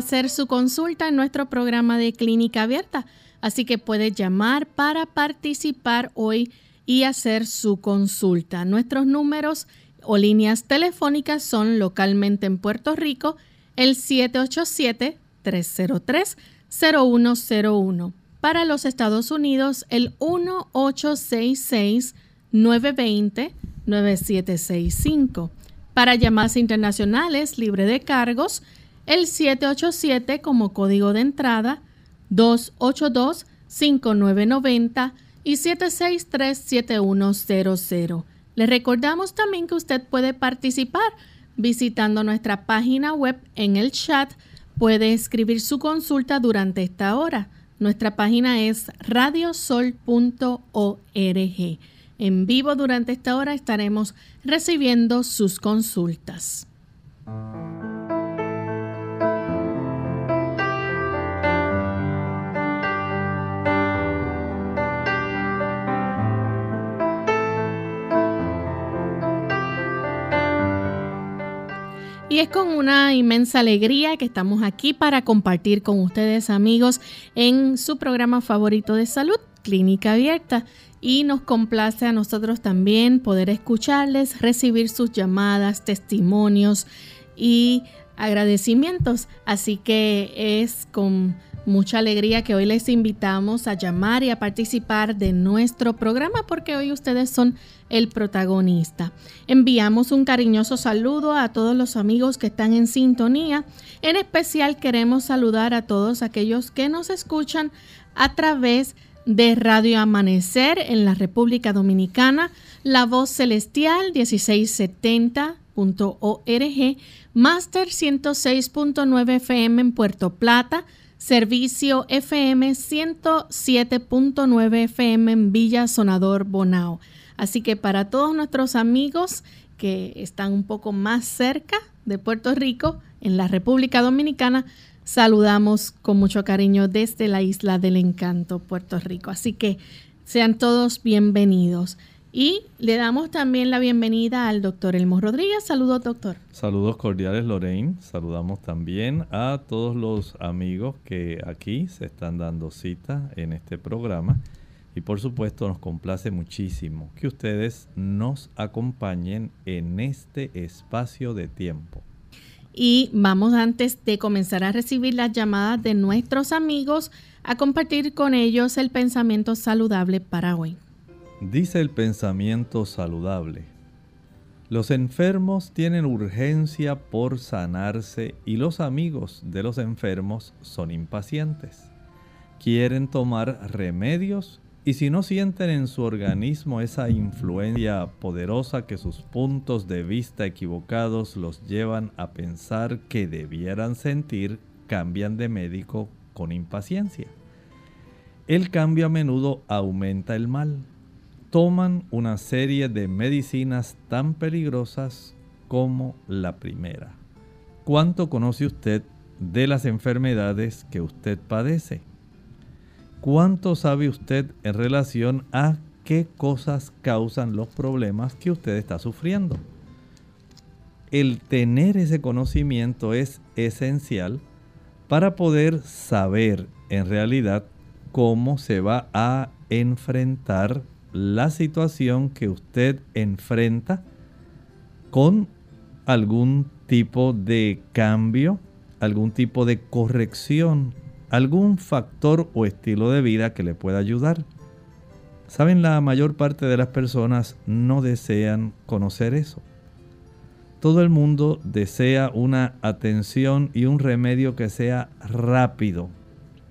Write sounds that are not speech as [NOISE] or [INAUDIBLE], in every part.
Hacer su consulta en nuestro programa de clínica abierta. Así que puede llamar para participar hoy y hacer su consulta. Nuestros números o líneas telefónicas son localmente en Puerto Rico el 787-303-0101. Para los Estados Unidos el 1866-920-9765. Para llamadas internacionales libre de cargos, el 787 como código de entrada, 282-5990 y 763-7100. Le recordamos también que usted puede participar visitando nuestra página web en el chat. Puede escribir su consulta durante esta hora. Nuestra página es radiosol.org. En vivo durante esta hora estaremos recibiendo sus consultas. Y es con una inmensa alegría que estamos aquí para compartir con ustedes amigos en su programa favorito de salud, Clínica Abierta. Y nos complace a nosotros también poder escucharles, recibir sus llamadas, testimonios y agradecimientos. Así que es con mucha alegría que hoy les invitamos a llamar y a participar de nuestro programa porque hoy ustedes son el protagonista. Enviamos un cariñoso saludo a todos los amigos que están en sintonía. En especial queremos saludar a todos aquellos que nos escuchan a través de Radio Amanecer en la República Dominicana, La Voz Celestial 1670.org, Master 106.9 FM en Puerto Plata, Servicio FM 107.9 FM en Villa Sonador Bonao. Así que para todos nuestros amigos que están un poco más cerca de Puerto Rico, en la República Dominicana, saludamos con mucho cariño desde la isla del encanto, Puerto Rico. Así que sean todos bienvenidos. Y le damos también la bienvenida al doctor Elmo Rodríguez. Saludos, doctor. Saludos cordiales, Lorraine. Saludamos también a todos los amigos que aquí se están dando cita en este programa. Y por supuesto nos complace muchísimo que ustedes nos acompañen en este espacio de tiempo. Y vamos antes de comenzar a recibir las llamadas de nuestros amigos a compartir con ellos el pensamiento saludable para hoy. Dice el pensamiento saludable. Los enfermos tienen urgencia por sanarse y los amigos de los enfermos son impacientes. Quieren tomar remedios y si no sienten en su organismo esa influencia poderosa que sus puntos de vista equivocados los llevan a pensar que debieran sentir, cambian de médico con impaciencia. El cambio a menudo aumenta el mal toman una serie de medicinas tan peligrosas como la primera. ¿Cuánto conoce usted de las enfermedades que usted padece? ¿Cuánto sabe usted en relación a qué cosas causan los problemas que usted está sufriendo? El tener ese conocimiento es esencial para poder saber en realidad cómo se va a enfrentar la situación que usted enfrenta con algún tipo de cambio algún tipo de corrección, algún factor o estilo de vida que le pueda ayudar. Saben, la mayor parte de las personas no desean conocer eso. Todo el mundo desea una atención y un remedio que sea rápido.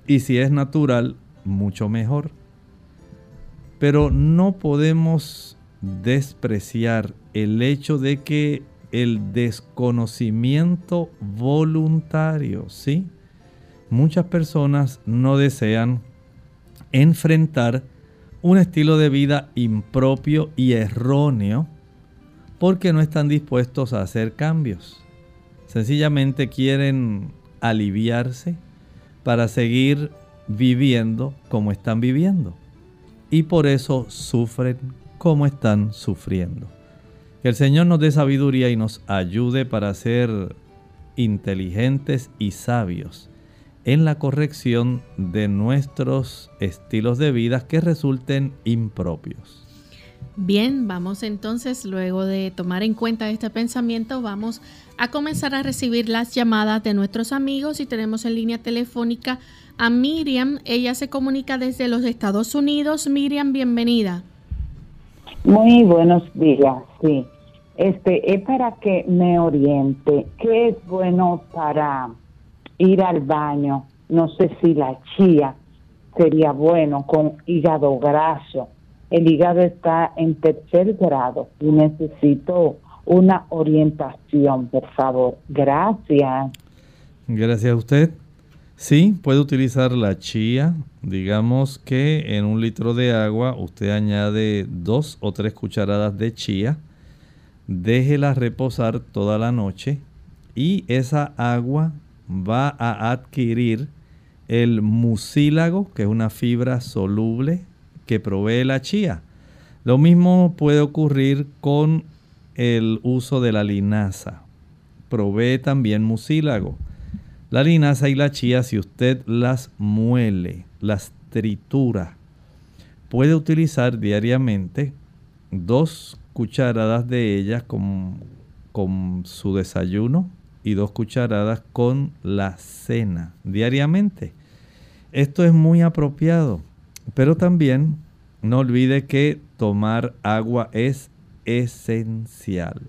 Y si es natural, mucho mejor. Pero no podemos despreciar el hecho de que el desconocimiento voluntario, ¿sí? Muchas personas no desean enfrentar un estilo de vida impropio y erróneo porque no están dispuestos a hacer cambios. Sencillamente quieren aliviarse para seguir viviendo como están viviendo. Y por eso sufren como están sufriendo. Que el Señor nos dé sabiduría y nos ayude para ser inteligentes y sabios en la corrección de nuestros estilos de vida que resulten impropios. Bien, vamos entonces, luego de tomar en cuenta este pensamiento, vamos a comenzar a recibir las llamadas de nuestros amigos y tenemos en línea telefónica a Miriam. Ella se comunica desde los Estados Unidos. Miriam, bienvenida. Muy buenos días, sí. Este es para que me oriente. ¿Qué es bueno para ir al baño? No sé si la chía sería bueno con hígado graso. El hígado está en tercer grado y necesito una orientación, por favor. Gracias. Gracias a usted. Sí, puede utilizar la chía. Digamos que en un litro de agua usted añade dos o tres cucharadas de chía. Déjela reposar toda la noche y esa agua va a adquirir el mucílago, que es una fibra soluble que provee la chía. Lo mismo puede ocurrir con el uso de la linaza. Provee también mucílago. La linaza y la chía, si usted las muele, las tritura, puede utilizar diariamente dos cucharadas de ellas con, con su desayuno y dos cucharadas con la cena diariamente. Esto es muy apropiado, pero también no olvide que tomar agua es esencial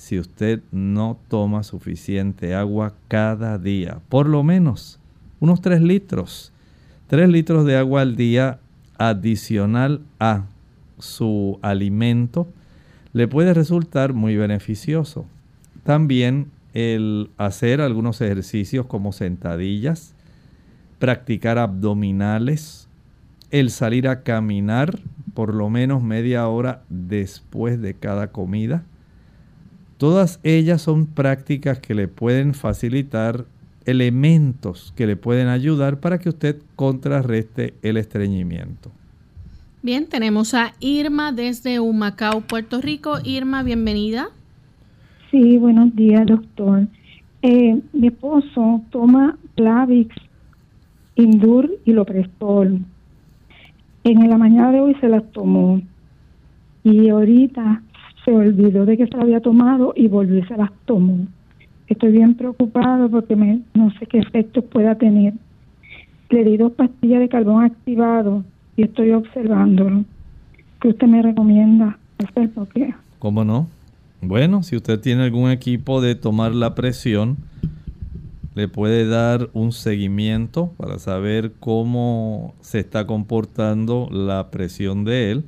si usted no toma suficiente agua cada día, por lo menos unos 3 litros. 3 litros de agua al día adicional a su alimento le puede resultar muy beneficioso. También el hacer algunos ejercicios como sentadillas, practicar abdominales, el salir a caminar por lo menos media hora después de cada comida, Todas ellas son prácticas que le pueden facilitar elementos que le pueden ayudar para que usted contrarreste el estreñimiento. Bien, tenemos a Irma desde Humacao, Puerto Rico. Irma, bienvenida. Sí, buenos días, doctor. Eh, mi esposo toma Plavix, Indur y Loprestol. En la mañana de hoy se las tomó y ahorita olvidó de que se había tomado y volvió y se las tomó. Estoy bien preocupado porque me, no sé qué efectos pueda tener. Le di dos pastillas de carbón activado y estoy observándolo. ¿Qué usted me recomienda? ¿Cómo no? Bueno, si usted tiene algún equipo de tomar la presión, le puede dar un seguimiento para saber cómo se está comportando la presión de él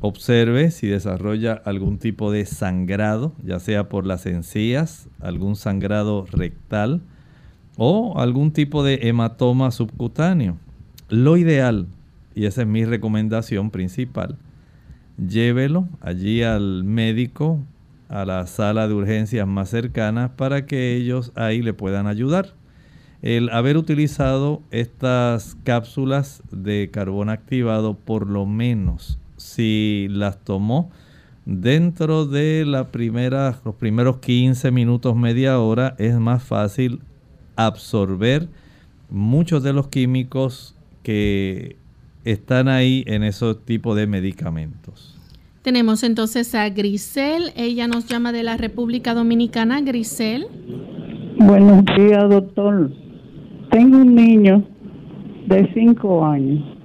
Observe si desarrolla algún tipo de sangrado, ya sea por las encías, algún sangrado rectal o algún tipo de hematoma subcutáneo. Lo ideal, y esa es mi recomendación principal, llévelo allí al médico, a la sala de urgencias más cercana para que ellos ahí le puedan ayudar. El haber utilizado estas cápsulas de carbón activado por lo menos si las tomó dentro de la primera, los primeros 15 minutos, media hora, es más fácil absorber muchos de los químicos que están ahí en esos tipos de medicamentos. Tenemos entonces a Grisel, ella nos llama de la República Dominicana. Grisel. Buenos días, doctor. Tengo un niño de cinco años.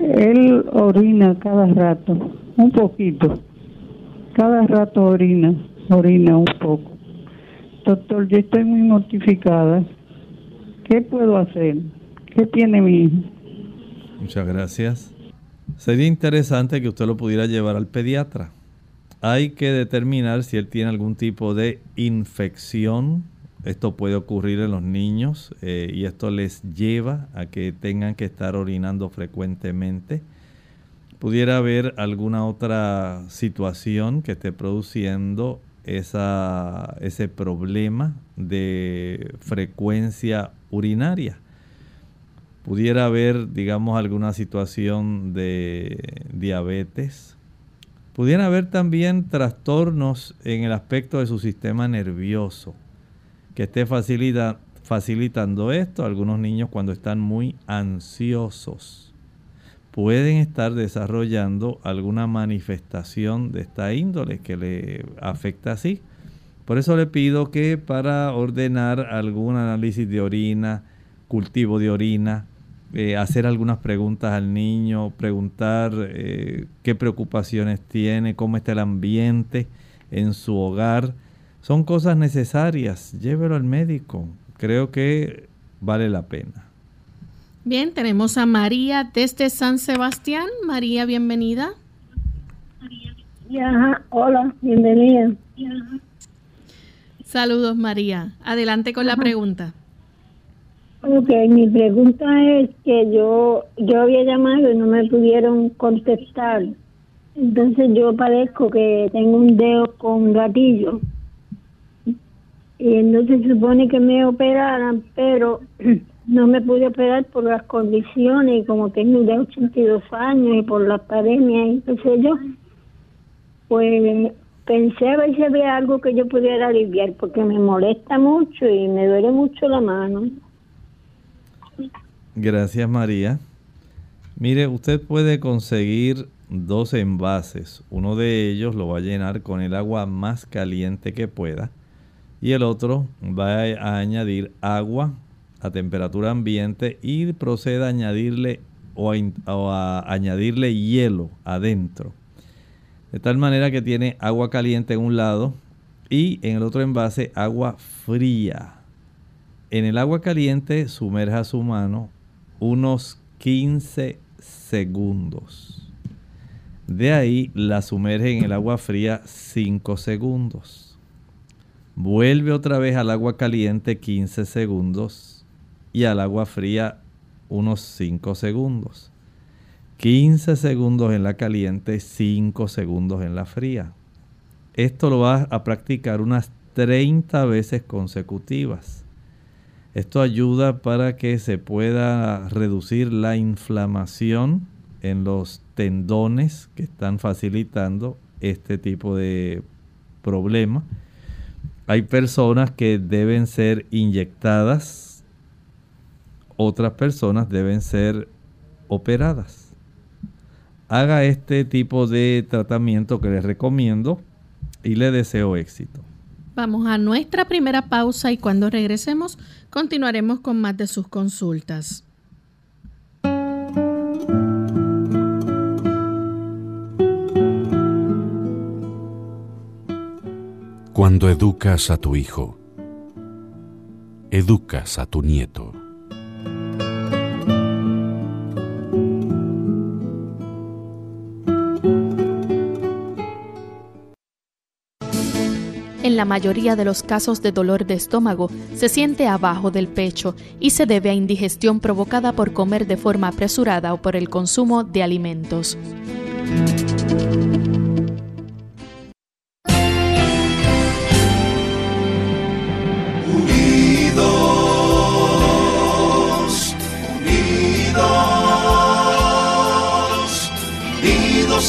Él orina cada rato, un poquito. Cada rato orina, orina un poco. Doctor, yo estoy muy mortificada. ¿Qué puedo hacer? ¿Qué tiene mi hijo? Muchas gracias. Sería interesante que usted lo pudiera llevar al pediatra. Hay que determinar si él tiene algún tipo de infección. Esto puede ocurrir en los niños eh, y esto les lleva a que tengan que estar orinando frecuentemente. Pudiera haber alguna otra situación que esté produciendo ese problema de frecuencia urinaria. Pudiera haber, digamos, alguna situación de diabetes. Pudiera haber también trastornos en el aspecto de su sistema nervioso que esté facilita, facilitando esto. Algunos niños cuando están muy ansiosos pueden estar desarrollando alguna manifestación de esta índole que le afecta así. Por eso le pido que para ordenar algún análisis de orina, cultivo de orina, eh, hacer algunas preguntas al niño, preguntar eh, qué preocupaciones tiene, cómo está el ambiente en su hogar. Son cosas necesarias. Llévelo al médico. Creo que vale la pena. Bien, tenemos a María desde San Sebastián. María, bienvenida. Ya, hola, bienvenida. Saludos, María. Adelante con la pregunta. Ok, mi pregunta es que yo yo había llamado y no me pudieron contestar. Entonces yo padezco que tengo un dedo con gatillo. Y entonces se supone que me operaran, pero [CLEARS THROAT] no me pude operar por las condiciones y como tengo de 82 años y por la pandemia y qué sé yo, pues pensé a ver si había algo que yo pudiera aliviar porque me molesta mucho y me duele mucho la mano. Gracias María. Mire, usted puede conseguir dos envases. Uno de ellos lo va a llenar con el agua más caliente que pueda y el otro va a añadir agua a temperatura ambiente y proceda a añadirle o a, añadirle hielo adentro. De tal manera que tiene agua caliente en un lado y en el otro envase agua fría. En el agua caliente sumerja su mano unos 15 segundos. De ahí la sumerge en el agua fría 5 segundos. Vuelve otra vez al agua caliente 15 segundos y al agua fría unos 5 segundos. 15 segundos en la caliente, 5 segundos en la fría. Esto lo vas a practicar unas 30 veces consecutivas. Esto ayuda para que se pueda reducir la inflamación en los tendones que están facilitando este tipo de problema. Hay personas que deben ser inyectadas otras personas deben ser operadas. Haga este tipo de tratamiento que les recomiendo y le deseo éxito. Vamos a nuestra primera pausa y cuando regresemos continuaremos con más de sus consultas. Cuando educas a tu hijo, educas a tu nieto. En la mayoría de los casos de dolor de estómago se siente abajo del pecho y se debe a indigestión provocada por comer de forma apresurada o por el consumo de alimentos.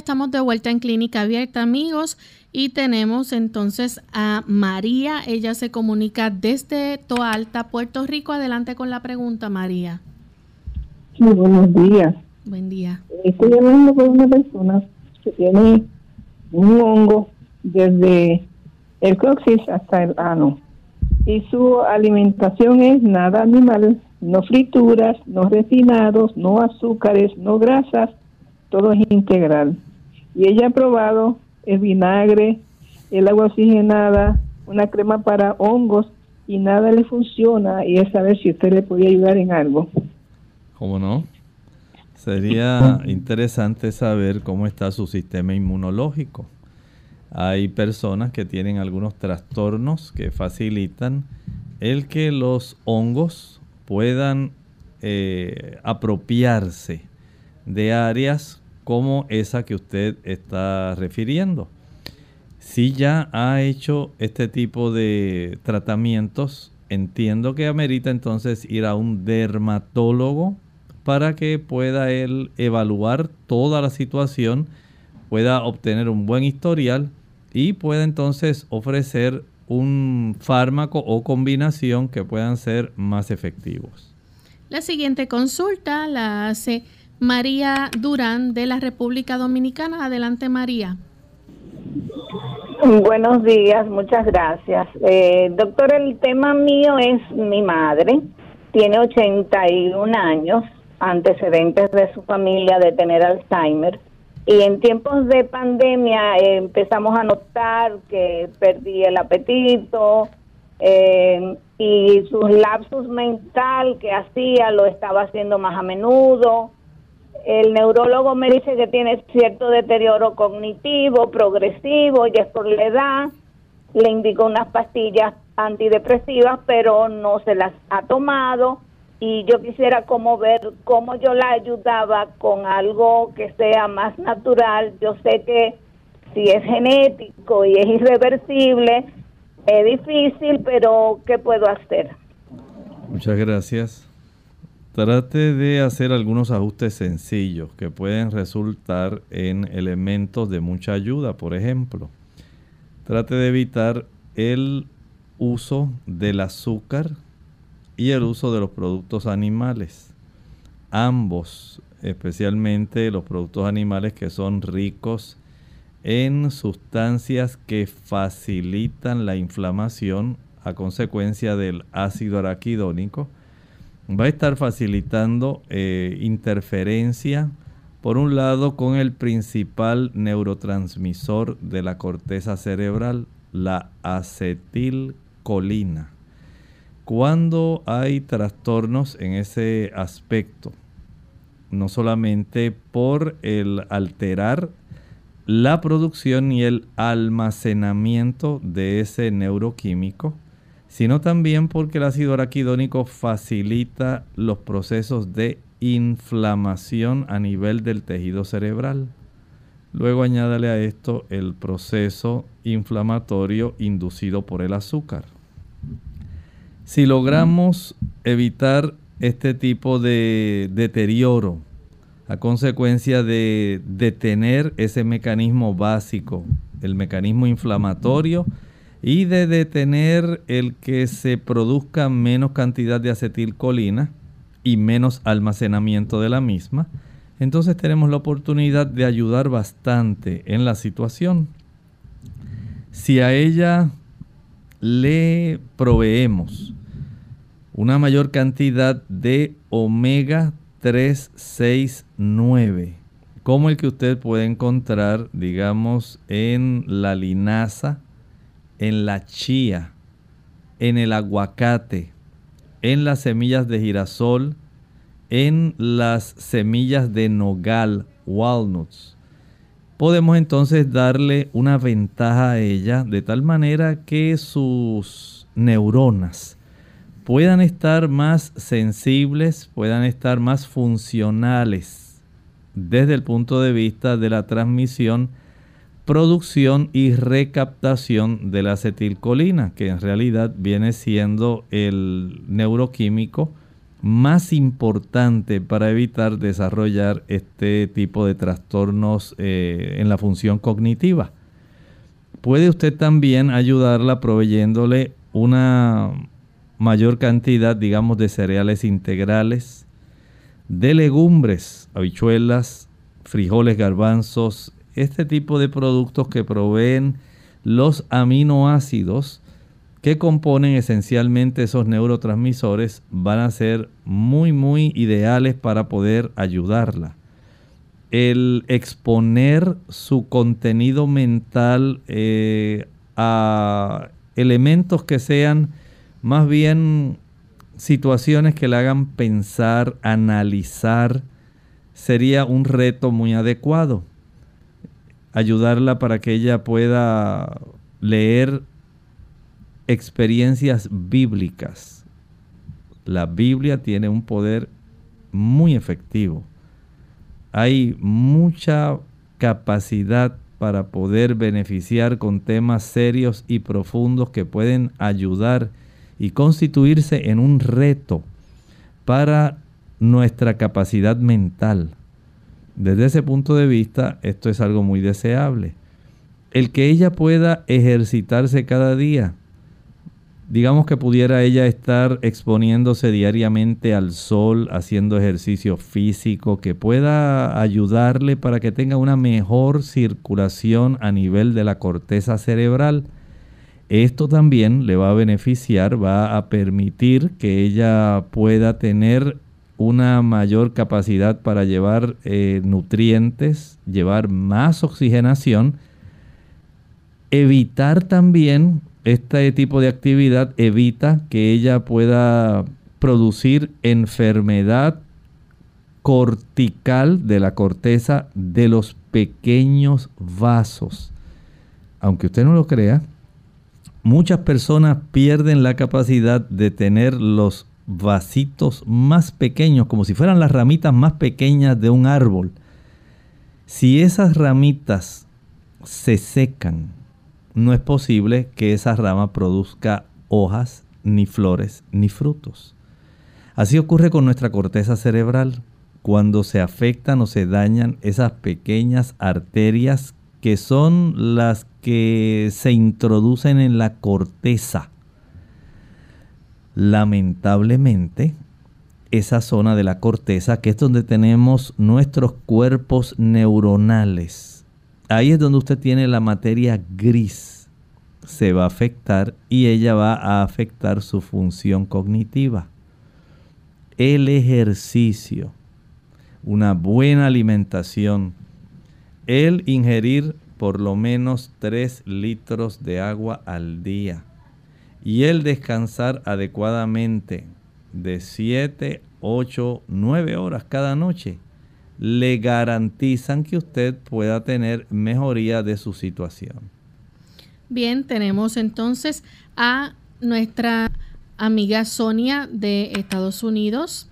Estamos de vuelta en Clínica Abierta, amigos, y tenemos entonces a María. Ella se comunica desde Toalta, Puerto Rico. Adelante con la pregunta, María. Sí, buenos días. Buen día. Estoy hablando con una persona que tiene un hongo desde el coxis hasta el ano. Y su alimentación es nada animal, no frituras, no refinados, no azúcares, no grasas, todo es integral. Y ella ha probado el vinagre, el agua oxigenada, una crema para hongos y nada le funciona y es saber si usted le podía ayudar en algo. ¿Cómo no? Sería interesante saber cómo está su sistema inmunológico. Hay personas que tienen algunos trastornos que facilitan el que los hongos puedan eh, apropiarse de áreas como esa que usted está refiriendo. Si ya ha hecho este tipo de tratamientos, entiendo que amerita entonces ir a un dermatólogo para que pueda él evaluar toda la situación, pueda obtener un buen historial y pueda entonces ofrecer un fármaco o combinación que puedan ser más efectivos. La siguiente consulta la hace María Durán de la República Dominicana. Adelante, María. Buenos días, muchas gracias. Eh, doctor, el tema mío es mi madre. Tiene 81 años, antecedentes de su familia de tener Alzheimer. Y en tiempos de pandemia eh, empezamos a notar que perdí el apetito eh, y sus lapsus mental que hacía lo estaba haciendo más a menudo el neurólogo me dice que tiene cierto deterioro cognitivo, progresivo, y es por la edad. Le indicó unas pastillas antidepresivas, pero no se las ha tomado. Y yo quisiera como ver cómo yo la ayudaba con algo que sea más natural. Yo sé que si es genético y es irreversible, es difícil, pero ¿qué puedo hacer? Muchas gracias. Trate de hacer algunos ajustes sencillos que pueden resultar en elementos de mucha ayuda. Por ejemplo, trate de evitar el uso del azúcar y el uso de los productos animales. Ambos, especialmente los productos animales que son ricos en sustancias que facilitan la inflamación a consecuencia del ácido araquidónico, va a estar facilitando eh, interferencia, por un lado, con el principal neurotransmisor de la corteza cerebral, la acetilcolina. Cuando hay trastornos en ese aspecto, no solamente por el alterar la producción y el almacenamiento de ese neuroquímico, sino también porque el ácido araquidónico facilita los procesos de inflamación a nivel del tejido cerebral. Luego añádale a esto el proceso inflamatorio inducido por el azúcar. Si logramos evitar este tipo de deterioro a consecuencia de detener ese mecanismo básico, el mecanismo inflamatorio, y de detener el que se produzca menos cantidad de acetilcolina y menos almacenamiento de la misma, entonces tenemos la oportunidad de ayudar bastante en la situación. Si a ella le proveemos una mayor cantidad de omega 369, como el que usted puede encontrar, digamos, en la linaza, en la chía, en el aguacate, en las semillas de girasol, en las semillas de nogal, walnuts. Podemos entonces darle una ventaja a ella de tal manera que sus neuronas puedan estar más sensibles, puedan estar más funcionales desde el punto de vista de la transmisión, producción y recaptación de la acetilcolina, que en realidad viene siendo el neuroquímico más importante para evitar desarrollar este tipo de trastornos eh, en la función cognitiva. Puede usted también ayudarla proveyéndole una mayor cantidad, digamos, de cereales integrales, de legumbres, habichuelas, frijoles, garbanzos, este tipo de productos que proveen los aminoácidos que componen esencialmente esos neurotransmisores van a ser muy muy ideales para poder ayudarla. El exponer su contenido mental eh, a elementos que sean más bien situaciones que le hagan pensar, analizar, sería un reto muy adecuado. Ayudarla para que ella pueda leer experiencias bíblicas. La Biblia tiene un poder muy efectivo. Hay mucha capacidad para poder beneficiar con temas serios y profundos que pueden ayudar y constituirse en un reto para nuestra capacidad mental. Desde ese punto de vista, esto es algo muy deseable. El que ella pueda ejercitarse cada día, digamos que pudiera ella estar exponiéndose diariamente al sol, haciendo ejercicio físico, que pueda ayudarle para que tenga una mejor circulación a nivel de la corteza cerebral. Esto también le va a beneficiar, va a permitir que ella pueda tener una mayor capacidad para llevar eh, nutrientes, llevar más oxigenación, evitar también este tipo de actividad evita que ella pueda producir enfermedad cortical de la corteza de los pequeños vasos. Aunque usted no lo crea, muchas personas pierden la capacidad de tener los vasitos más pequeños, como si fueran las ramitas más pequeñas de un árbol. Si esas ramitas se secan, no es posible que esa rama produzca hojas, ni flores, ni frutos. Así ocurre con nuestra corteza cerebral. Cuando se afectan o se dañan esas pequeñas arterias que son las que se introducen en la corteza. Lamentablemente, esa zona de la corteza, que es donde tenemos nuestros cuerpos neuronales, ahí es donde usted tiene la materia gris. Se va a afectar y ella va a afectar su función cognitiva. El ejercicio, una buena alimentación, el ingerir por lo menos 3 litros de agua al día y el descansar adecuadamente de 7, 8, 9 horas cada noche le garantizan que usted pueda tener mejoría de su situación. Bien, tenemos entonces a nuestra amiga Sonia de Estados Unidos.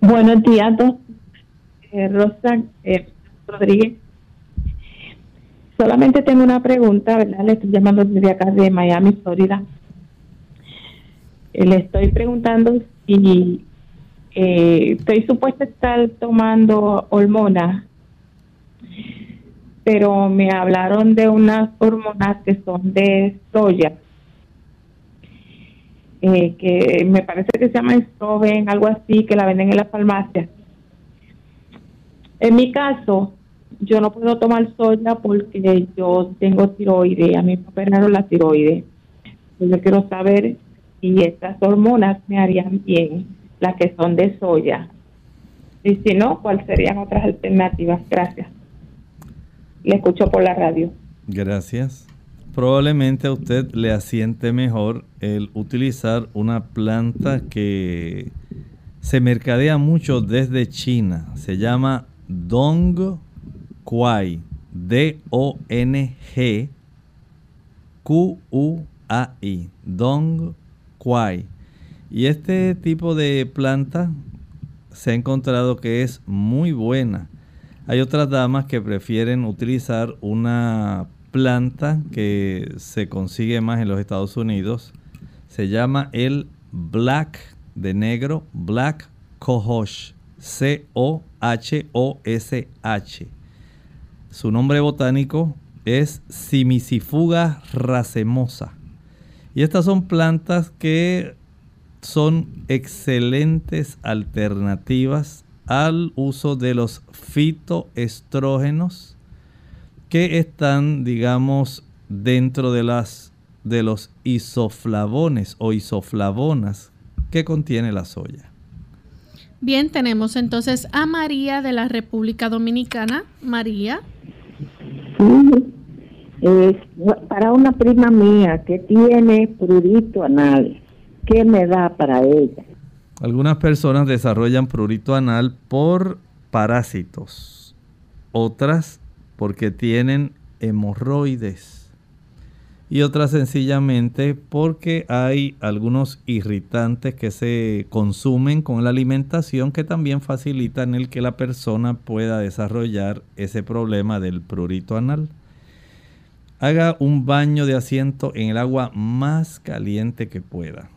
Buenos días, eh, Rosa eh, Rodríguez. Solamente tengo una pregunta, ¿verdad? Le estoy llamando desde acá de Miami, Florida. Eh, le estoy preguntando si eh, estoy supuesta a estar tomando hormonas, pero me hablaron de unas hormonas que son de soya, eh, que me parece que se llama Stroven, algo así, que la venden en la farmacia. En mi caso, yo no puedo tomar soya porque yo tengo tiroides, a mí me operaron la tiroides. Yo quiero saber si estas hormonas me harían bien las que son de soya. Y si no, ¿cuáles serían otras alternativas? Gracias. Le escucho por la radio. Gracias. Probablemente a usted le asiente mejor el utilizar una planta que se mercadea mucho desde China. Se llama Dong Quai. D-O-N-G Q-U-A-I. Dong Quai Y este tipo de planta se ha encontrado que es muy buena. Hay otras damas que prefieren utilizar una planta que se consigue más en los Estados Unidos. Se llama el Black de negro, Black Cohosh. C-O-H-O-S-H. Su nombre botánico es Simicifuga racemosa. Y estas son plantas que son excelentes alternativas al uso de los fitoestrógenos que están, digamos, dentro de las de los isoflavones o isoflavonas que contiene la soya. Bien, tenemos entonces a María de la República Dominicana. María. para una prima mía que tiene prurito anal, ¿qué me da para ella? Algunas personas desarrollan prurito anal por parásitos, otras porque tienen hemorroides y otra sencillamente porque hay algunos irritantes que se consumen con la alimentación que también facilitan el que la persona pueda desarrollar ese problema del prurito anal. Haga un baño de asiento en el agua más caliente que pueda,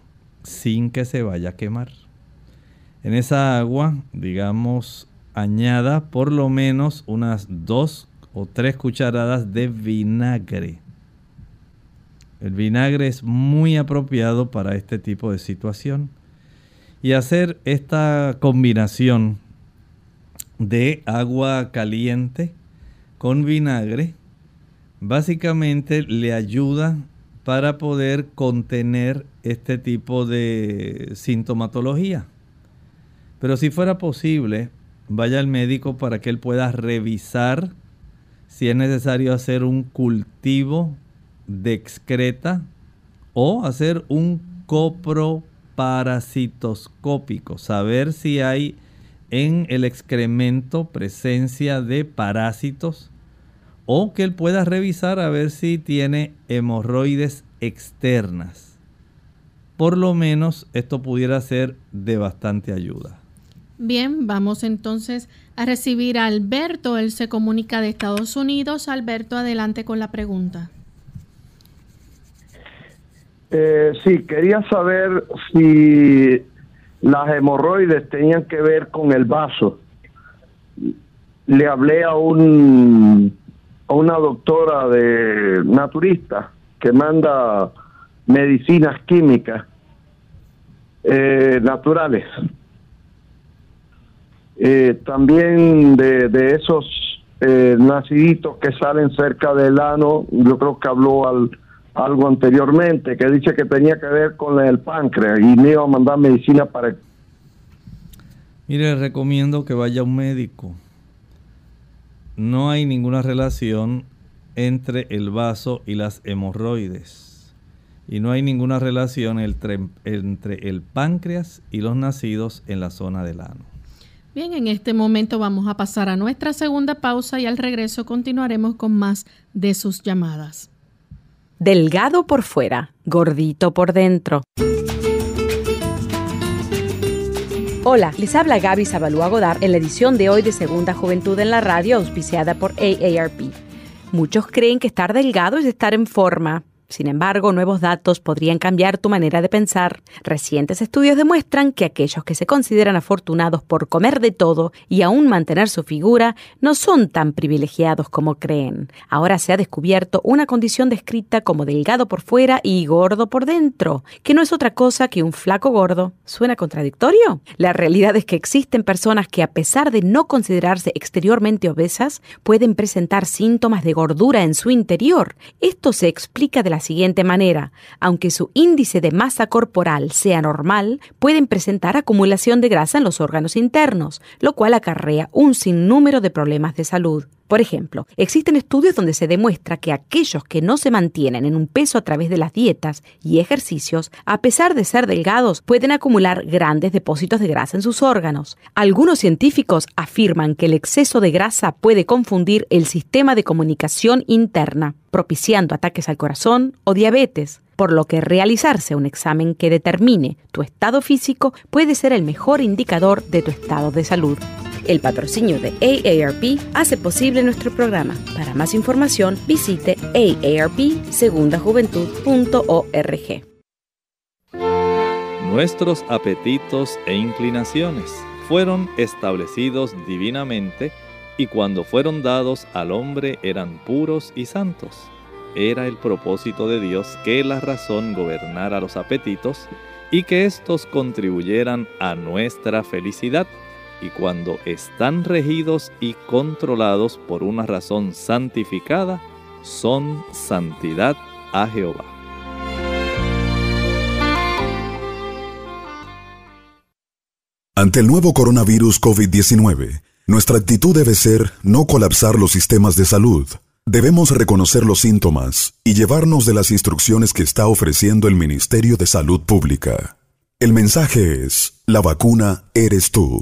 sin que se vaya a quemar. En esa agua, digamos, añada por lo menos unas dos o tres cucharadas de vinagre el vinagre es muy apropiado para este tipo de situación. Y hacer esta combinación de agua caliente con vinagre básicamente le ayuda para poder contener este tipo de sintomatología. Pero si fuera posible, vaya al médico para que él pueda revisar si es necesario hacer un cultivo excreta o hacer un coproparasitoscópico, saber si hay en el excremento presencia de parásitos o que él pueda revisar a ver si tiene hemorroides externas. Por lo menos esto pudiera ser de bastante ayuda. Bien, vamos entonces a recibir a Alberto. Él se comunica de Estados Unidos. Alberto, adelante con la pregunta. Eh, sí, quería saber si las hemorroides tenían que ver con el vaso. Le hablé a un a una doctora de naturista que manda medicinas químicas eh, naturales. Eh, también de, de esos eh, naciditos que salen cerca del ano, yo creo que habló al algo anteriormente que dice que tenía que ver con el páncreas y me iba a mandar medicina para... Mire, recomiendo que vaya a un médico. No hay ninguna relación entre el vaso y las hemorroides. Y no hay ninguna relación entre, entre el páncreas y los nacidos en la zona del ano. Bien, en este momento vamos a pasar a nuestra segunda pausa y al regreso continuaremos con más de sus llamadas delgado por fuera, gordito por dentro. Hola, les habla Gaby Zabalúa Godard en la edición de hoy de Segunda Juventud en la Radio, auspiciada por AARP. Muchos creen que estar delgado es estar en forma, sin embargo, nuevos datos podrían cambiar tu manera de pensar. Recientes estudios demuestran que aquellos que se consideran afortunados por comer de todo y aún mantener su figura no son tan privilegiados como creen. Ahora se ha descubierto una condición descrita como delgado por fuera y gordo por dentro, que no es otra cosa que un flaco gordo. ¿Suena contradictorio? La realidad es que existen personas que a pesar de no considerarse exteriormente obesas, pueden presentar síntomas de gordura en su interior. Esto se explica de la siguiente manera. Aunque su índice de masa corporal sea normal, pueden presentar acumulación de grasa en los órganos internos, lo cual acarrea un sinnúmero de problemas de salud. Por ejemplo, existen estudios donde se demuestra que aquellos que no se mantienen en un peso a través de las dietas y ejercicios, a pesar de ser delgados, pueden acumular grandes depósitos de grasa en sus órganos. Algunos científicos afirman que el exceso de grasa puede confundir el sistema de comunicación interna, propiciando ataques al corazón o diabetes. por lo que realizarse un examen que determine tu estado físico puede ser el mejor indicador de tu estado de salud. El patrocinio de AARP hace posible nuestro programa. Para más información, visite aarpsegundajuventud.org. Nuestros apetitos e inclinaciones fueron establecidos divinamente y cuando fueron dados al hombre eran puros y santos. Era el propósito de Dios que la razón gobernara los apetitos y que éstos contribuyeran a nuestra felicidad y cuando están regidos y controlados por una razón santificada, son santidad a Jehová. Ante el nuevo coronavirus COVID-19, nuestra actitud debe ser no colapsar los sistemas de salud. Debemos reconocer los síntomas y llevarnos de las instrucciones que está ofreciendo el Ministerio de Salud Pública. El mensaje es, la vacuna eres tú.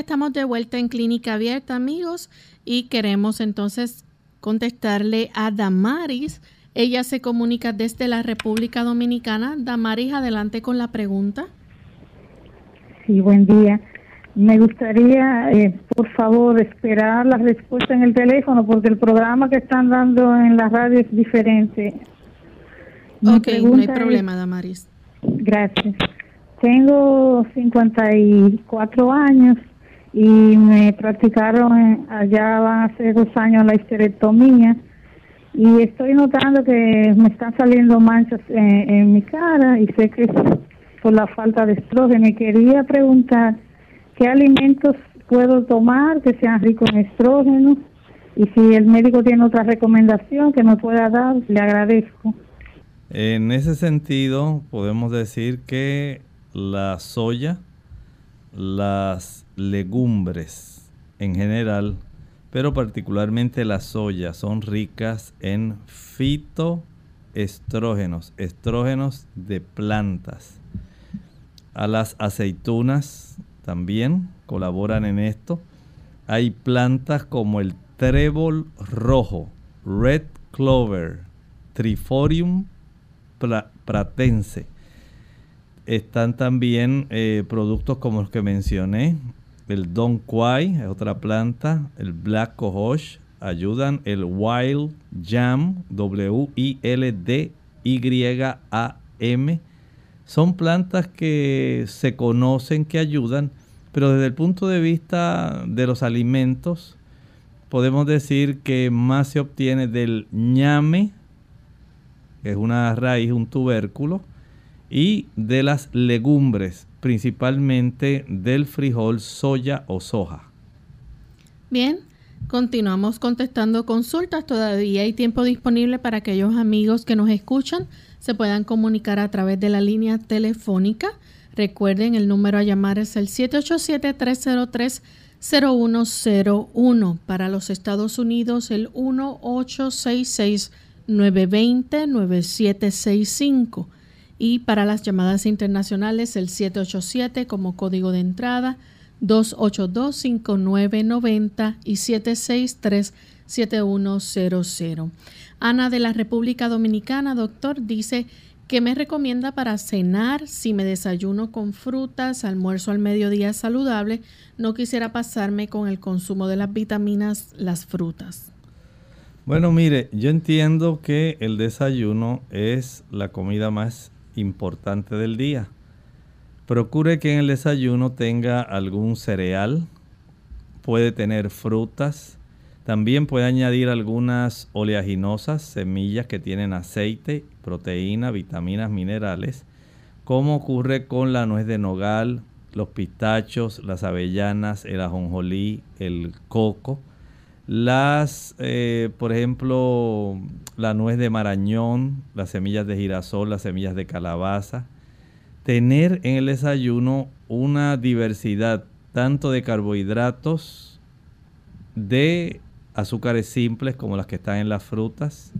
Estamos de vuelta en Clínica Abierta, amigos, y queremos entonces contestarle a Damaris. Ella se comunica desde la República Dominicana. Damaris, adelante con la pregunta. Sí, buen día. Me gustaría, eh, por favor, esperar la respuesta en el teléfono porque el programa que están dando en la radio es diferente. ok, no hay problema, Damaris. Gracias. Tengo 54 años y me practicaron allá van a ser dos años la histerectomía y estoy notando que me están saliendo manchas en, mi cara y sé que es por la falta de estrógeno y quería preguntar qué alimentos puedo tomar que sean ricos en estrógeno y si el médico tiene otra recomendación que me pueda dar, le agradezco. En ese sentido, podemos decir que la soya, las legumbres en general, pero particularmente la soya, son ricas en fitoestrógenos, estrógenos de plantas. A las aceitunas también colaboran en esto. Hay plantas como el trébol rojo, red clover, triforium pratense. Están también eh, productos como los que mencioné, el Don Quai, es otra planta, el Black Cohosh, ayudan. El Wild Jam, W-I-L-D-Y-A-M. Son plantas que se conocen que ayudan, pero desde el punto de vista de los alimentos, podemos decir que más se obtiene del ñame, que es una raíz, un tubérculo, y de las legumbres, principalmente del frijol, soya o soja. Bien, continuamos contestando consultas. Todavía hay tiempo disponible para aquellos amigos que nos escuchan se puedan comunicar a través de la línea telefónica. Recuerden, el número a llamar es el 787-303-0101. Para los Estados Unidos, el 1866-920-9765 y para las llamadas internacionales el 787 como código de entrada 282-5990 y 763-7100. Ana de la República Dominicana, doctor, dice que me recomienda para cenar si me desayuno con frutas, almuerzo al mediodía saludable, no quisiera pasarme con el consumo de las vitaminas, las frutas. Bueno, mire, yo entiendo que el desayuno es la comida más importante del día. Procure que en el desayuno tenga algún cereal, puede tener frutas, también puede añadir algunas oleaginosas, semillas que tienen aceite, proteína, vitaminas, minerales, como ocurre con la nuez de nogal, los pistachos, las avellanas, el ajonjolí, el coco, las, eh, por ejemplo, la nuez de marañón, las semillas de girasol, las semillas de calabaza. Tener en el desayuno una diversidad tanto de carbohidratos, de azúcares simples como las que están en las frutas,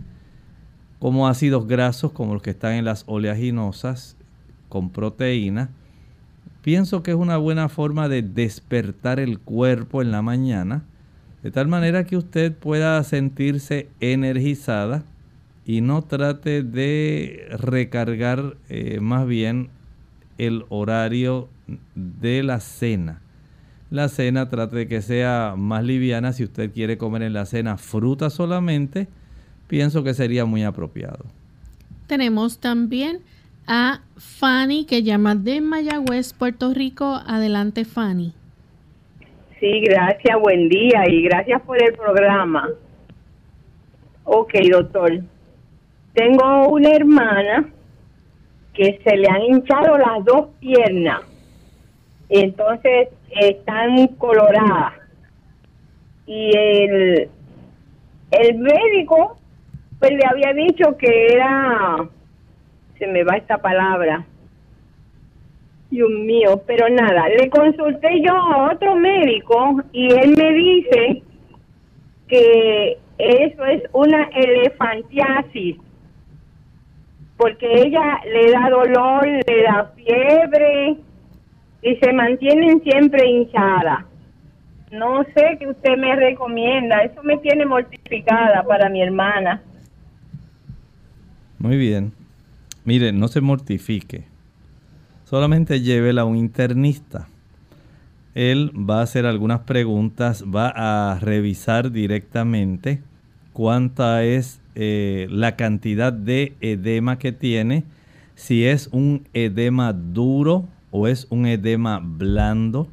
como ácidos grasos como los que están en las oleaginosas, con proteína. Pienso que es una buena forma de despertar el cuerpo en la mañana, de tal manera que usted pueda sentirse energizada y no trate de recargar eh, más bien el horario de la cena la cena trate de que sea más liviana. Si usted quiere comer en la cena fruta solamente, pienso que sería muy apropiado. Tenemos también a Fanny que llama de Mayagüez, Puerto Rico. Adelante, Fanny. Sí, gracias, buen día y gracias por el programa. Ok, doctor. Tengo una hermana que se le han hinchado las dos piernas. Entonces están coloradas. Y el, el médico pues le había dicho que era, se me va esta palabra, Dios mío, pero nada, le consulté yo a otro médico y él me dice que eso es una elefantiasis, porque ella le da dolor, le da fiebre, y se mantienen siempre hinchadas. No sé qué usted me recomienda, eso me tiene mortificada para mi hermana. Muy bien. Mire, no se mortifique. Solamente llévela a un internista. Él va a hacer algunas preguntas, va a revisar directamente cuánta es eh, la cantidad de edema que tiene, si es un edema duro o es un edema blando.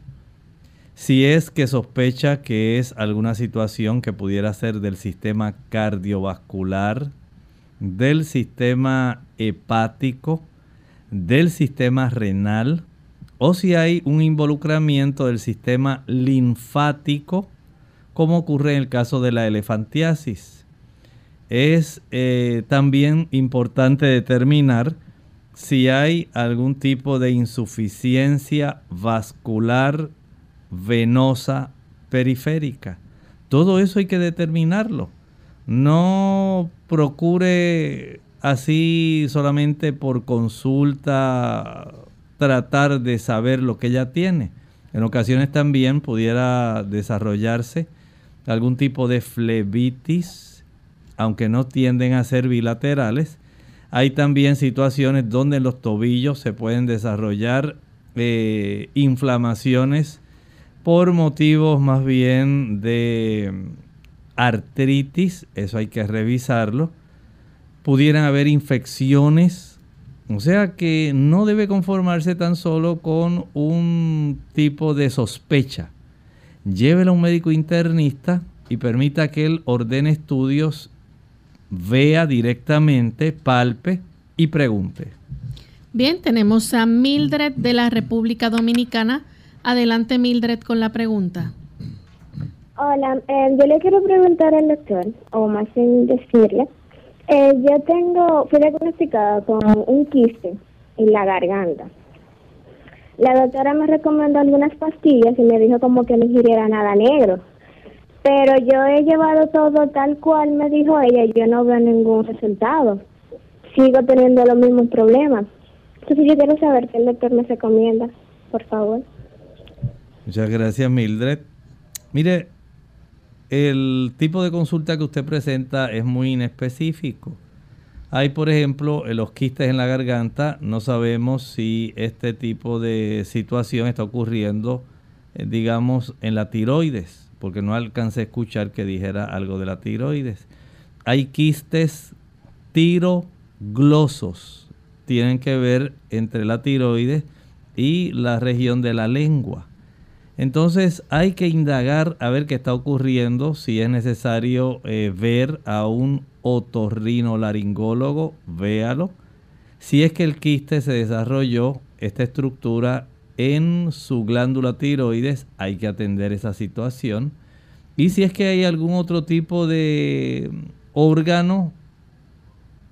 Si es que sospecha que es alguna situación que pudiera ser del sistema cardiovascular, del sistema hepático, del sistema renal, o si hay un involucramiento del sistema linfático, como ocurre en el caso de la elefantiasis. Es eh, también importante determinar si hay algún tipo de insuficiencia vascular venosa periférica. Todo eso hay que determinarlo. No procure así solamente por consulta tratar de saber lo que ella tiene. En ocasiones también pudiera desarrollarse algún tipo de flebitis, aunque no tienden a ser bilaterales, hay también situaciones donde en los tobillos se pueden desarrollar eh, inflamaciones por motivos más bien de artritis, eso hay que revisarlo. Pudieran haber infecciones, o sea que no debe conformarse tan solo con un tipo de sospecha. Llévelo a un médico internista y permita que él ordene estudios vea directamente, palpe y pregunte. Bien, tenemos a Mildred de la República Dominicana. Adelante Mildred con la pregunta. Hola, eh, yo le quiero preguntar al doctor, o más bien decirle, eh, yo tengo, fui diagnosticada con un quiste en la garganta. La doctora me recomendó algunas pastillas y me dijo como que no ingiriera nada negro. Pero yo he llevado todo tal cual me dijo ella y yo no veo ningún resultado. Sigo teniendo los mismos problemas. Entonces yo quiero saber qué el doctor me recomienda, por favor. Muchas gracias, Mildred. Mire, el tipo de consulta que usted presenta es muy inespecífico. Hay, por ejemplo, los quistes en la garganta. No sabemos si este tipo de situación está ocurriendo, eh, digamos, en la tiroides porque no alcancé a escuchar que dijera algo de la tiroides. Hay quistes tiroglosos, tienen que ver entre la tiroides y la región de la lengua. Entonces hay que indagar a ver qué está ocurriendo, si es necesario eh, ver a un otorrinolaringólogo, véalo. Si es que el quiste se desarrolló, esta estructura en su glándula tiroides, hay que atender esa situación. Y si es que hay algún otro tipo de órgano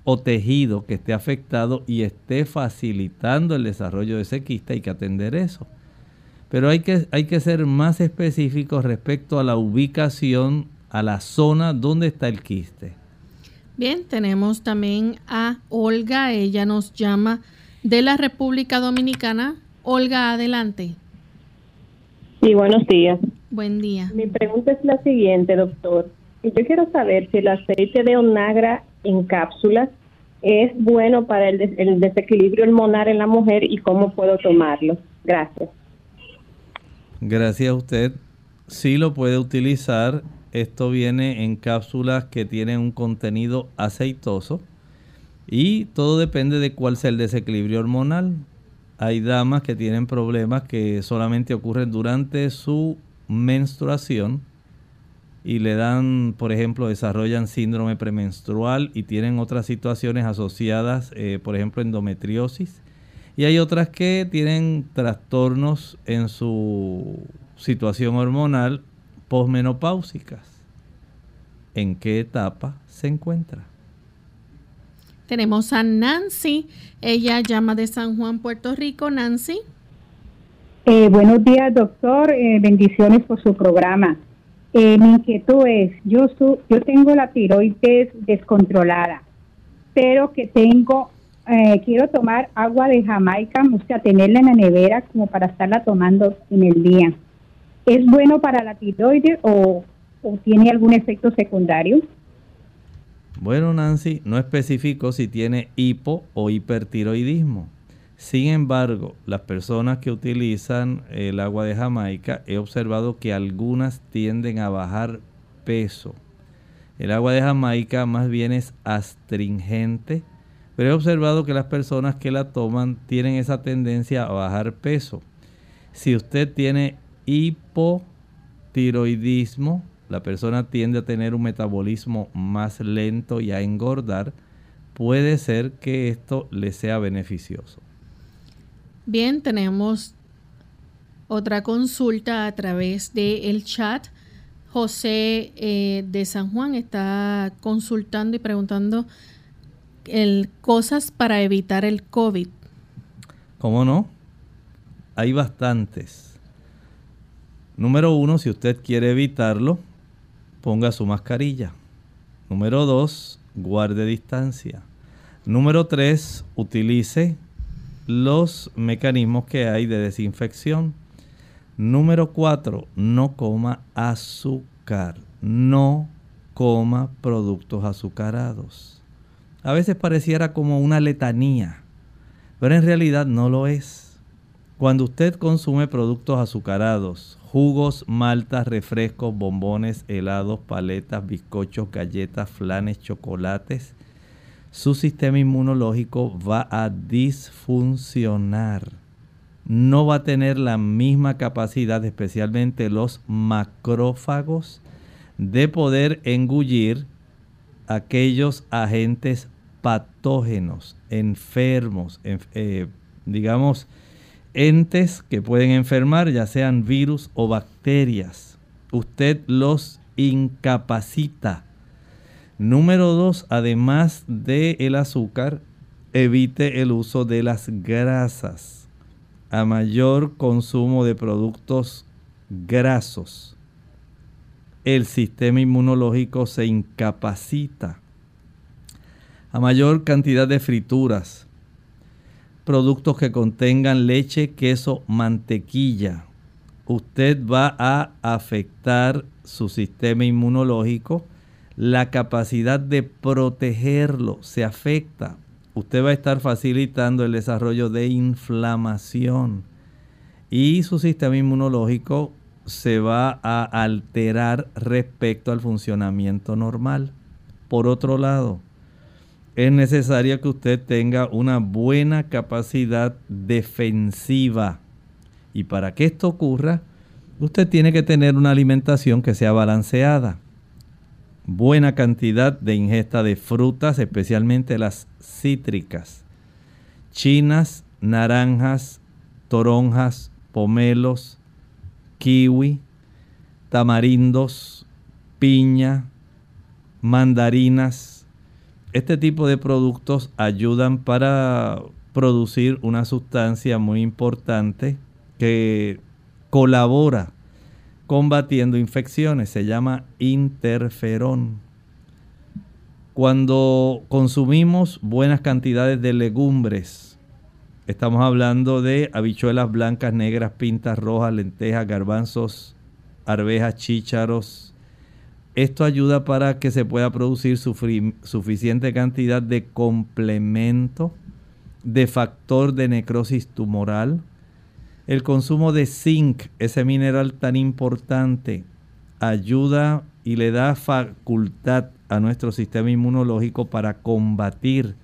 o tejido que esté afectado y esté facilitando el desarrollo de ese quiste, hay que atender eso. Pero hay que, hay que ser más específicos respecto a la ubicación, a la zona donde está el quiste. Bien, tenemos también a Olga, ella nos llama de la República Dominicana. Olga, adelante. Sí, buenos días. Buen día. Mi pregunta es la siguiente, doctor. Yo quiero saber si el aceite de onagra en cápsulas es bueno para el, el desequilibrio hormonal en la mujer y cómo puedo tomarlo. Gracias. Gracias a usted. Sí lo puede utilizar. Esto viene en cápsulas que tienen un contenido aceitoso. Y todo depende de cuál sea el desequilibrio hormonal. Hay damas que tienen problemas que solamente ocurren durante su menstruación y le dan, por ejemplo, desarrollan síndrome premenstrual y tienen otras situaciones asociadas, eh, por ejemplo, endometriosis y hay otras que tienen trastornos en su situación hormonal posmenopáusicas. ¿En qué etapa se encuentra? Tenemos a Nancy. Ella llama de San Juan, Puerto Rico. Nancy. Eh, buenos días, doctor. Eh, bendiciones por su programa. Eh, mi inquietud es, yo, yo tengo la tiroides descontrolada, pero que tengo eh, quiero tomar agua de Jamaica, o sea, tenerla en la nevera como para estarla tomando en el día. ¿Es bueno para la tiroides o, o tiene algún efecto secundario? Bueno, Nancy, no especifico si tiene hipo o hipertiroidismo. Sin embargo, las personas que utilizan el agua de Jamaica, he observado que algunas tienden a bajar peso. El agua de Jamaica más bien es astringente, pero he observado que las personas que la toman tienen esa tendencia a bajar peso. Si usted tiene hipotiroidismo, la persona tiende a tener un metabolismo más lento y a engordar, puede ser que esto le sea beneficioso. Bien, tenemos otra consulta a través del chat. José eh, de San Juan está consultando y preguntando el, cosas para evitar el COVID? ¿Cómo no? Hay bastantes. Número uno, si usted quiere evitarlo, ponga su mascarilla. Número dos, guarde distancia. Número tres, utilice los mecanismos que hay de desinfección. Número cuatro, no coma azúcar. No coma productos azucarados a veces pareciera como una letanía, pero en realidad no lo es. Cuando usted consume productos azucarados, jugos, maltas, refrescos, bombones, helados, paletas, bizcochos, galletas, flanes, chocolates, su sistema inmunológico va a disfuncionar. No va a tener la misma capacidad, especialmente los macrófagos, de poder engullir aquellos agentes patógenos, enfermos, eh, digamos, entes que pueden enfermar, ya sean virus o bacterias. Usted los incapacita. Número dos, además del el azúcar, evite el uso de las grasas. A mayor consumo de productos grasos, el sistema inmunológico se incapacita a mayor cantidad de frituras, productos que contengan leche, queso, mantequilla, usted va a afectar su sistema inmunológico, la capacidad de protegerlo se afecta. Usted va a estar facilitando el desarrollo de inflamación y su sistema inmunológico se va a alterar respecto al funcionamiento normal. Por otro lado, es necesario que usted tenga una buena capacidad defensiva. Y para que esto ocurra, usted tiene que tener una alimentación que sea balanceada. Buena cantidad de ingesta de frutas, especialmente las cítricas. Chinas, naranjas, toronjas, pomelos, kiwi, tamarindos, piña, mandarinas. Este tipo de productos ayudan para producir una sustancia muy importante que colabora combatiendo infecciones. Se llama interferón. Cuando consumimos buenas cantidades de legumbres, estamos hablando de habichuelas blancas, negras, pintas rojas, lentejas, garbanzos, arvejas, chícharos. Esto ayuda para que se pueda producir suficiente cantidad de complemento, de factor de necrosis tumoral. El consumo de zinc, ese mineral tan importante, ayuda y le da facultad a nuestro sistema inmunológico para combatir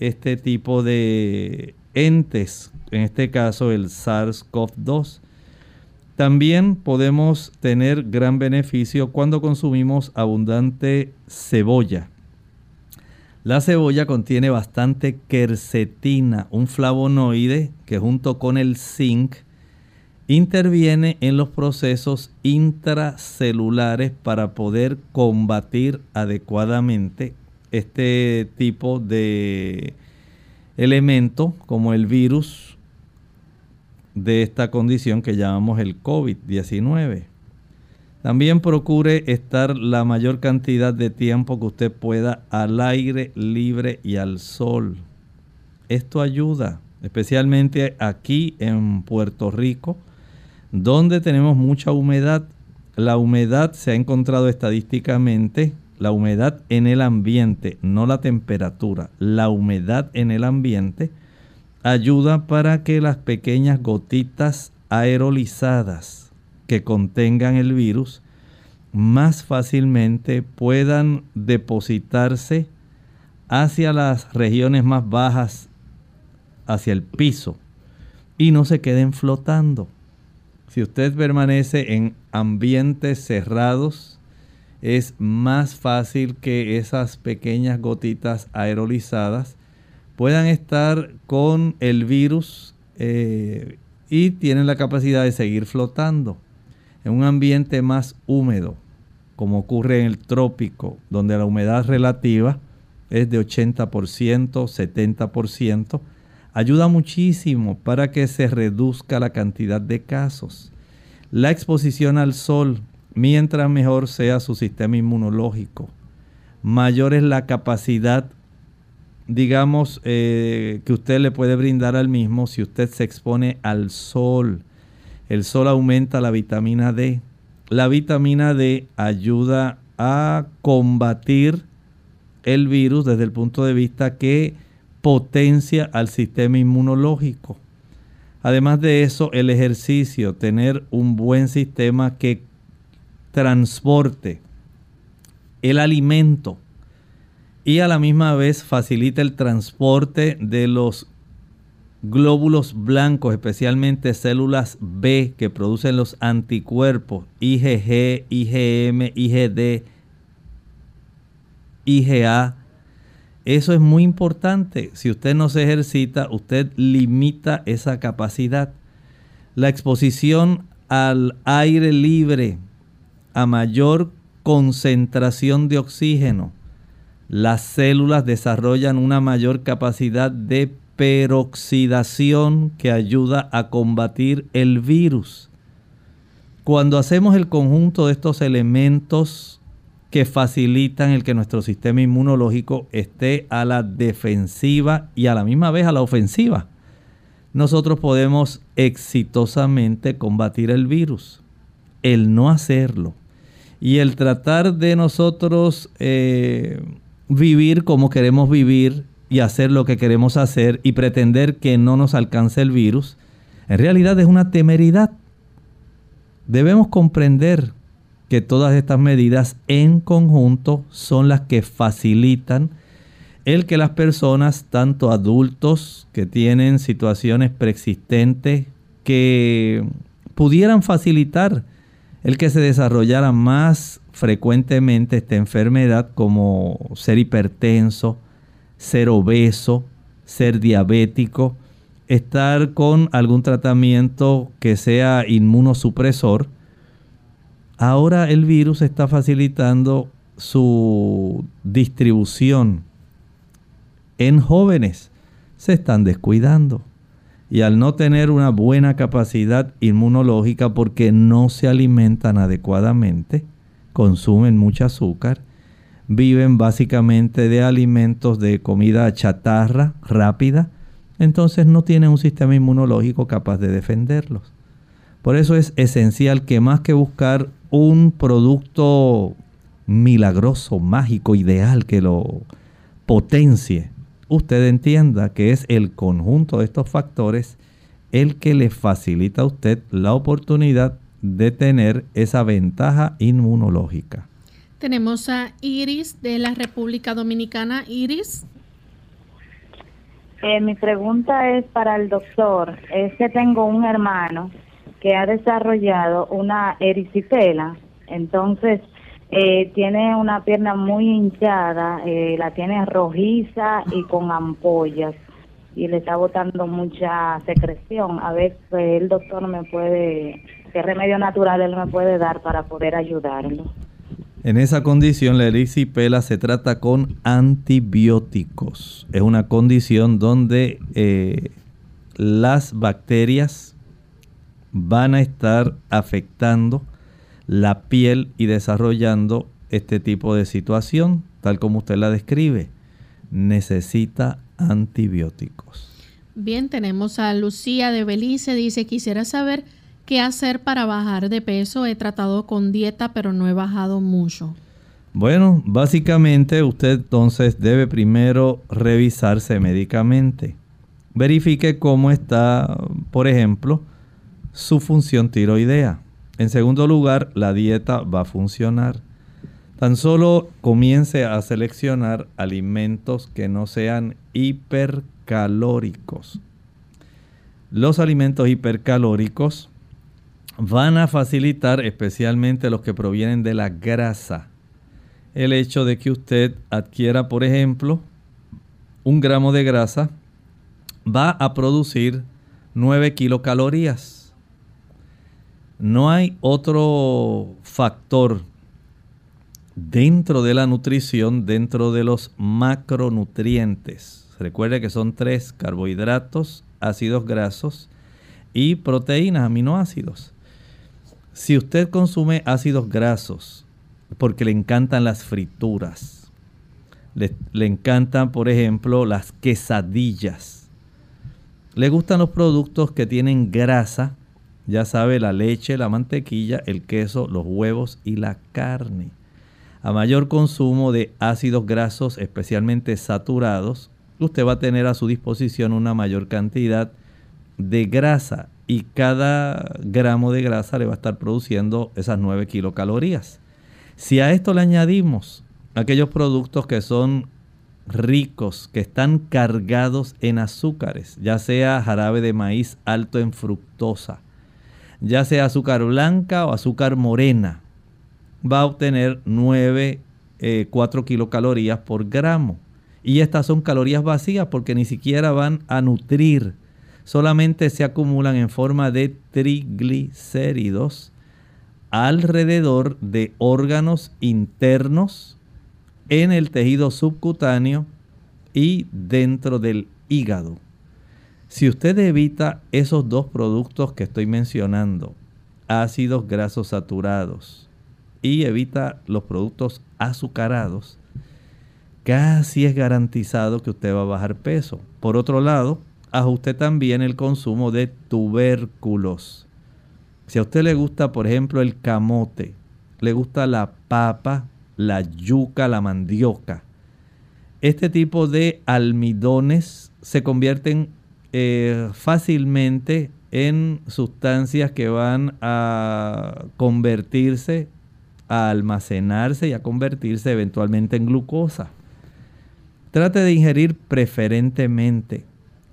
este tipo de entes, en este caso el SARS-CoV-2. También podemos tener gran beneficio cuando consumimos abundante cebolla. La cebolla contiene bastante quercetina, un flavonoide que junto con el zinc interviene en los procesos intracelulares para poder combatir adecuadamente este tipo de elemento como el virus de esta condición que llamamos el COVID-19. También procure estar la mayor cantidad de tiempo que usted pueda al aire libre y al sol. Esto ayuda, especialmente aquí en Puerto Rico, donde tenemos mucha humedad. La humedad se ha encontrado estadísticamente, la humedad en el ambiente, no la temperatura, la humedad en el ambiente ayuda para que las pequeñas gotitas aerolizadas que contengan el virus más fácilmente puedan depositarse hacia las regiones más bajas, hacia el piso, y no se queden flotando. Si usted permanece en ambientes cerrados, es más fácil que esas pequeñas gotitas aerolizadas puedan estar con el virus eh, y tienen la capacidad de seguir flotando en un ambiente más húmedo, como ocurre en el trópico, donde la humedad relativa es de 80%, 70%, ayuda muchísimo para que se reduzca la cantidad de casos. La exposición al sol, mientras mejor sea su sistema inmunológico, mayor es la capacidad digamos, eh, que usted le puede brindar al mismo si usted se expone al sol. El sol aumenta la vitamina D. La vitamina D ayuda a combatir el virus desde el punto de vista que potencia al sistema inmunológico. Además de eso, el ejercicio, tener un buen sistema que transporte el alimento y a la misma vez facilita el transporte de los glóbulos blancos, especialmente células B que producen los anticuerpos IgG, IgM, IgD, IgA. Eso es muy importante. Si usted no se ejercita, usted limita esa capacidad. La exposición al aire libre a mayor concentración de oxígeno las células desarrollan una mayor capacidad de peroxidación que ayuda a combatir el virus. Cuando hacemos el conjunto de estos elementos que facilitan el que nuestro sistema inmunológico esté a la defensiva y a la misma vez a la ofensiva, nosotros podemos exitosamente combatir el virus. El no hacerlo y el tratar de nosotros eh, vivir como queremos vivir y hacer lo que queremos hacer y pretender que no nos alcance el virus, en realidad es una temeridad. Debemos comprender que todas estas medidas en conjunto son las que facilitan el que las personas, tanto adultos que tienen situaciones preexistentes, que pudieran facilitar el que se desarrollara más frecuentemente esta enfermedad como ser hipertenso, ser obeso, ser diabético, estar con algún tratamiento que sea inmunosupresor, ahora el virus está facilitando su distribución en jóvenes. Se están descuidando. Y al no tener una buena capacidad inmunológica porque no se alimentan adecuadamente, consumen mucho azúcar, viven básicamente de alimentos de comida chatarra rápida, entonces no tienen un sistema inmunológico capaz de defenderlos. Por eso es esencial que más que buscar un producto milagroso, mágico, ideal que lo potencie, usted entienda que es el conjunto de estos factores el que le facilita a usted la oportunidad de tener esa ventaja inmunológica. Tenemos a Iris de la República Dominicana. Iris. Eh, mi pregunta es para el doctor. Es que tengo un hermano que ha desarrollado una erisipela. Entonces, eh, tiene una pierna muy hinchada, eh, la tiene rojiza y con ampollas. Y le está botando mucha secreción. A ver, pues, el doctor me puede, qué remedio natural él me puede dar para poder ayudarlo. En esa condición, la erisipela se trata con antibióticos. Es una condición donde eh, las bacterias van a estar afectando la piel y desarrollando este tipo de situación, tal como usted la describe. Necesita antibióticos. Bien, tenemos a Lucía de Belice. Dice, quisiera saber ¿Qué hacer para bajar de peso? He tratado con dieta, pero no he bajado mucho. Bueno, básicamente usted entonces debe primero revisarse médicamente. Verifique cómo está, por ejemplo, su función tiroidea. En segundo lugar, la dieta va a funcionar. Tan solo comience a seleccionar alimentos que no sean hipercalóricos. Los alimentos hipercalóricos van a facilitar especialmente los que provienen de la grasa. El hecho de que usted adquiera, por ejemplo, un gramo de grasa va a producir 9 kilocalorías. No hay otro factor dentro de la nutrición, dentro de los macronutrientes. Recuerde que son tres carbohidratos, ácidos grasos y proteínas, aminoácidos. Si usted consume ácidos grasos porque le encantan las frituras, le, encantan, por ejemplo, las quesadillas, le gustan los productos que tienen grasa, ya sabe, la leche, la mantequilla, el queso, los huevos y la carne. A mayor consumo de ácidos grasos, especialmente saturados, usted va a tener a su disposición una mayor cantidad de grasa y cada gramo de grasa le va a estar produciendo esas 9 kilocalorías. Si a esto le añadimos aquellos productos que son ricos, que están cargados en azúcares, ya sea jarabe de maíz alto en fructosa, ya sea azúcar blanca o azúcar morena, va a obtener 9, 4 eh, kilocalorías por gramo. Y estas son calorías vacías porque ni siquiera van a nutrir solamente se acumulan en forma de triglicéridos alrededor de órganos internos en el tejido subcutáneo y dentro del hígado. Si usted evita esos dos productos que estoy mencionando, ácidos grasos saturados y evita los productos azucarados, casi es garantizado que usted va a bajar peso. Por otro lado, ajuste también el consumo de tubérculos. Si a usted le gusta, por ejemplo, el camote, le gusta la papa, la yuca, la mandioca, este tipo de almidones se convierten eh, fácilmente en sustancias que van a convertirse, a almacenarse y a convertirse eventualmente en glucosa. Trate de ingerir preferentemente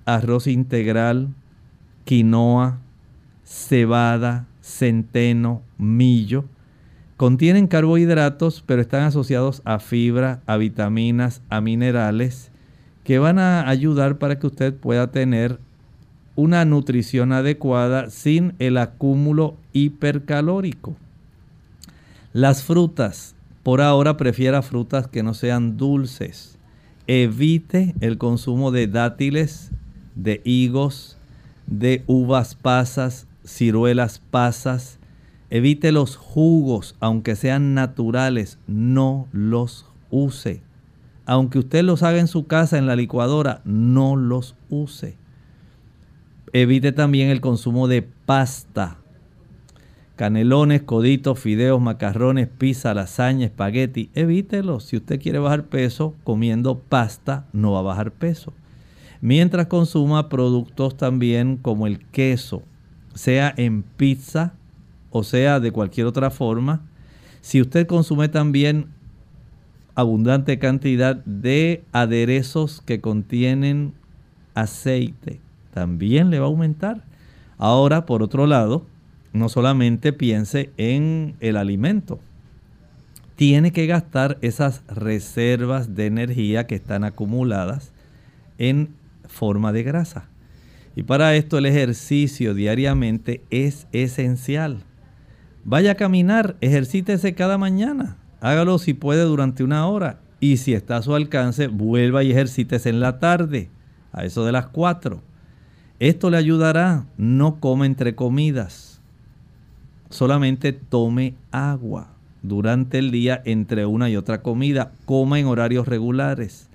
arroz integral, quinoa, cebada, centeno, millo. Contienen carbohidratos, pero están asociados a fibra, a vitaminas, a minerales, que van a ayudar para que usted pueda tener una nutrición adecuada sin el acúmulo hipercalórico. Las frutas, por ahora prefiera frutas que no sean dulces. Evite el consumo de dátiles, de higos, de uvas pasas, ciruelas pasas. Evite los jugos, aunque sean naturales, no los use. Aunque usted los haga en su casa en la licuadora, no los use. Evite también el consumo de pasta. Canelones, coditos, fideos, macarrones, pizza, lasaña, espagueti. Evítelo. Si usted quiere bajar peso comiendo pasta, no va a bajar peso. Mientras consuma productos también como el queso, sea en pizza o sea de cualquier otra forma. Si usted consume también abundante cantidad de aderezos que contienen aceite, también le va a aumentar. Ahora, por otro lado, no solamente piense en el alimento, tiene que gastar esas reservas de energía que están acumuladas en forma de grasa. Y para esto el ejercicio diariamente es esencial. Vaya a caminar, ejercítese cada mañana. Hágalo si puede durante una hora. Y si está a su alcance, vuelva y ejercítese en la tarde, a eso de las 4. Esto le ayudará. No come entre comidas. Solamente tome agua durante el día entre una y otra comida. Coma en horarios regulares.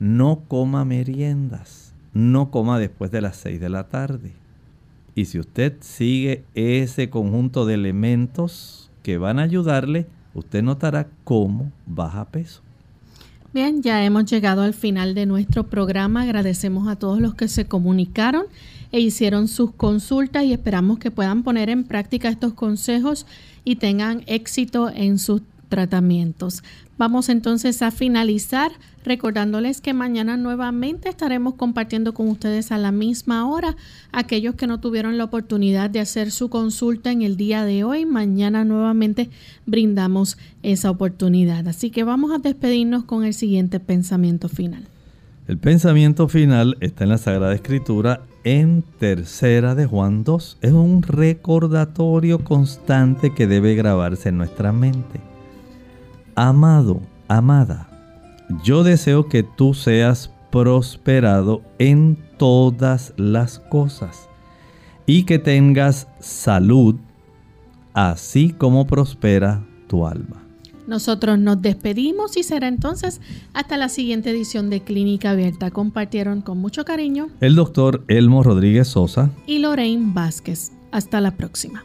No coma meriendas. No coma después de las 6 de la tarde. Y si usted sigue ese conjunto de elementos que van a ayudarle, usted notará cómo baja peso. Bien, ya hemos llegado al final de nuestro programa. Agradecemos a todos los que se comunicaron e hicieron sus consultas y esperamos que puedan poner en práctica estos consejos y tengan éxito en sus tratamientos. Vamos entonces a finalizar recordándoles que mañana nuevamente estaremos compartiendo con ustedes a la misma hora. Aquellos que no tuvieron la oportunidad de hacer su consulta en el día de hoy, mañana nuevamente brindamos esa oportunidad. Así que vamos a despedirnos con el siguiente pensamiento final. El pensamiento final está en la Sagrada Escritura en tercera de Juan 2. Es un recordatorio constante que debe grabarse en nuestra mente. Amado, amada, yo deseo que tú seas prosperado en todas las cosas y que tengas salud, así como prospera tu alma. Nosotros nos despedimos y será entonces hasta la siguiente edición de Clínica Abierta. Compartieron con mucho cariño el doctor Elmo Rodríguez Sosa y Lorraine Vázquez. Hasta la próxima.